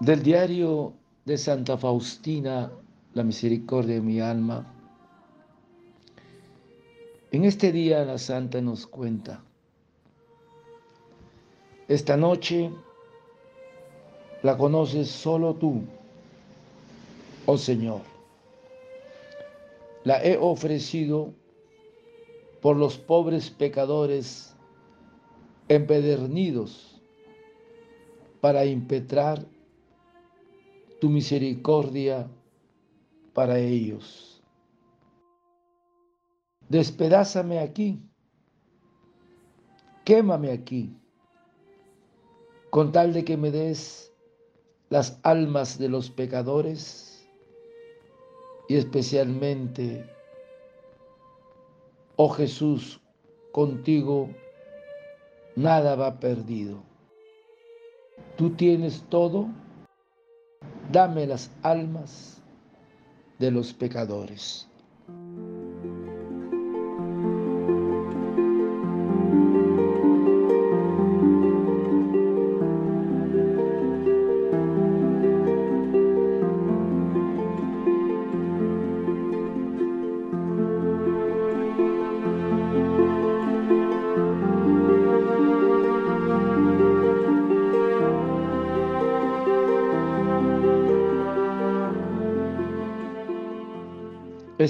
Del diario de Santa Faustina, la misericordia de mi alma. En este día la Santa nos cuenta, esta noche la conoces solo tú, oh Señor. La he ofrecido por los pobres pecadores empedernidos para impetrar tu misericordia para ellos. Despedázame aquí, quémame aquí, con tal de que me des las almas de los pecadores y especialmente, oh Jesús, contigo nada va perdido. Tú tienes todo dame las almas de los pecadores.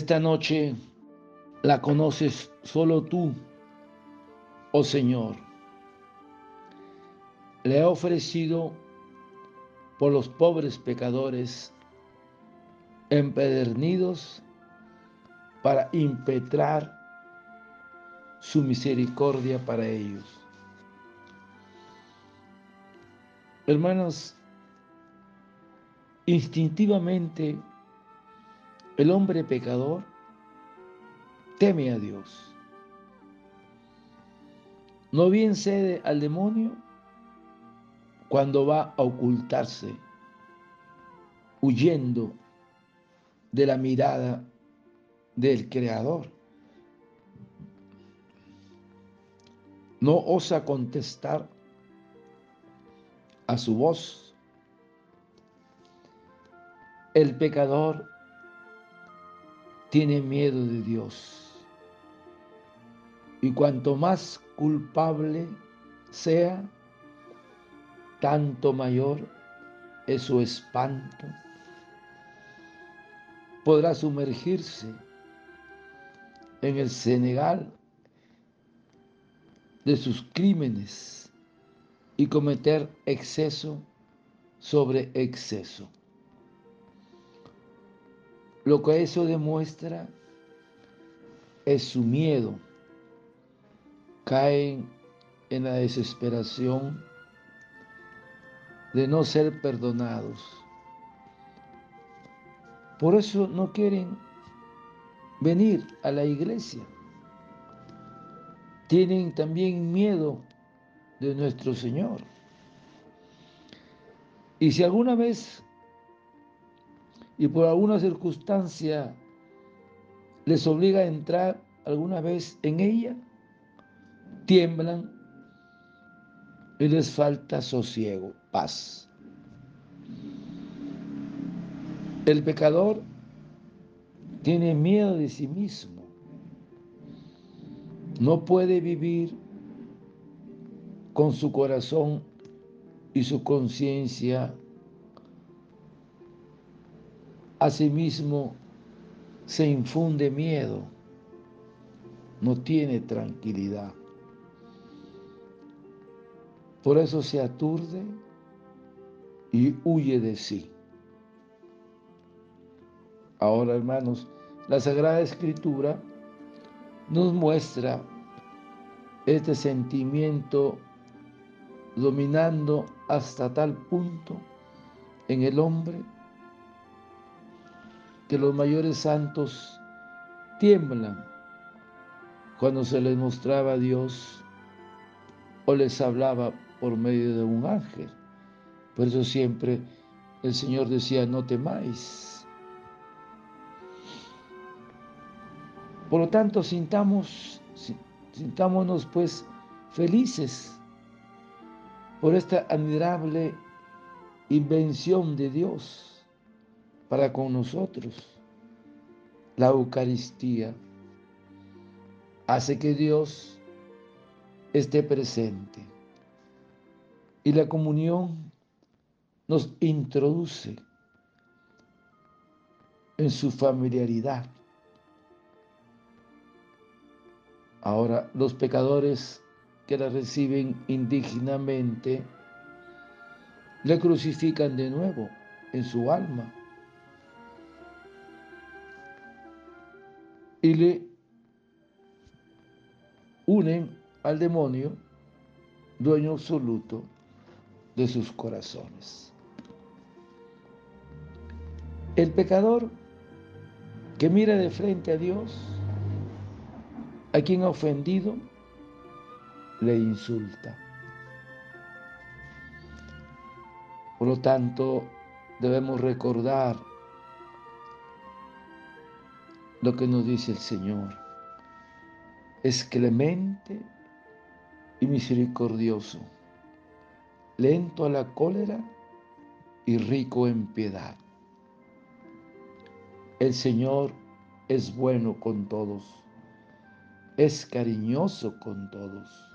Esta noche la conoces solo tú, oh Señor. Le he ofrecido por los pobres pecadores empedernidos para impetrar su misericordia para ellos. Hermanos, instintivamente el hombre pecador teme a Dios. No bien cede al demonio cuando va a ocultarse, huyendo de la mirada del Creador. No osa contestar a su voz. El pecador tiene miedo de Dios. Y cuanto más culpable sea, tanto mayor es su espanto. Podrá sumergirse en el Senegal de sus crímenes y cometer exceso sobre exceso. Lo que eso demuestra es su miedo. Caen en la desesperación de no ser perdonados. Por eso no quieren venir a la iglesia. Tienen también miedo de nuestro Señor. Y si alguna vez y por alguna circunstancia les obliga a entrar alguna vez en ella, tiemblan y les falta sosiego, paz. El pecador tiene miedo de sí mismo. No puede vivir con su corazón y su conciencia Asimismo, se infunde miedo, no tiene tranquilidad. Por eso se aturde y huye de sí. Ahora, hermanos, la Sagrada Escritura nos muestra este sentimiento dominando hasta tal punto en el hombre que los mayores santos tiemblan cuando se les mostraba a Dios o les hablaba por medio de un ángel. Por eso siempre el Señor decía, no temáis. Por lo tanto, sintamos, sintámonos pues felices por esta admirable invención de Dios para con nosotros. La Eucaristía hace que Dios esté presente y la comunión nos introduce en su familiaridad. Ahora, los pecadores que la reciben indígnamente, le crucifican de nuevo en su alma y le unen al demonio, dueño absoluto de sus corazones. El pecador que mira de frente a Dios, a quien ha ofendido, le insulta. Por lo tanto, debemos recordar lo que nos dice el Señor. Es clemente y misericordioso, lento a la cólera y rico en piedad. El Señor es bueno con todos, es cariñoso con todos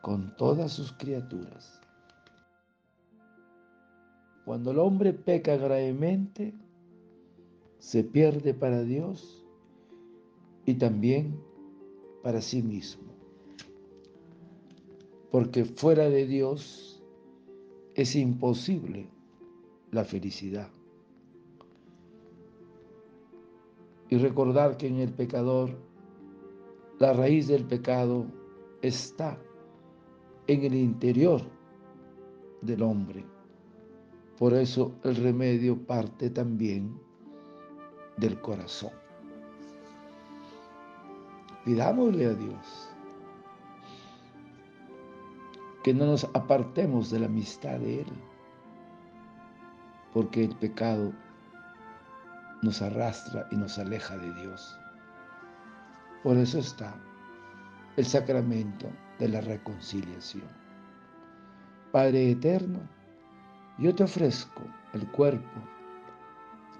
con todas sus criaturas. Cuando el hombre peca gravemente, se pierde para Dios y también para sí mismo. Porque fuera de Dios es imposible la felicidad. Y recordar que en el pecador, la raíz del pecado está en el interior del hombre. Por eso el remedio parte también del corazón. Pidámosle a Dios que no nos apartemos de la amistad de Él, porque el pecado nos arrastra y nos aleja de Dios. Por eso está el sacramento de la reconciliación. Padre eterno, yo te ofrezco el cuerpo,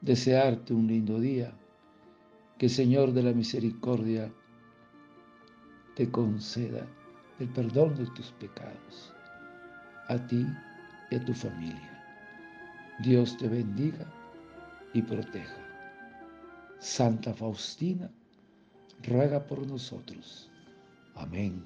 Desearte un lindo día, que Señor de la misericordia te conceda el perdón de tus pecados, a ti y a tu familia. Dios te bendiga y proteja. Santa Faustina, ruega por nosotros. Amén.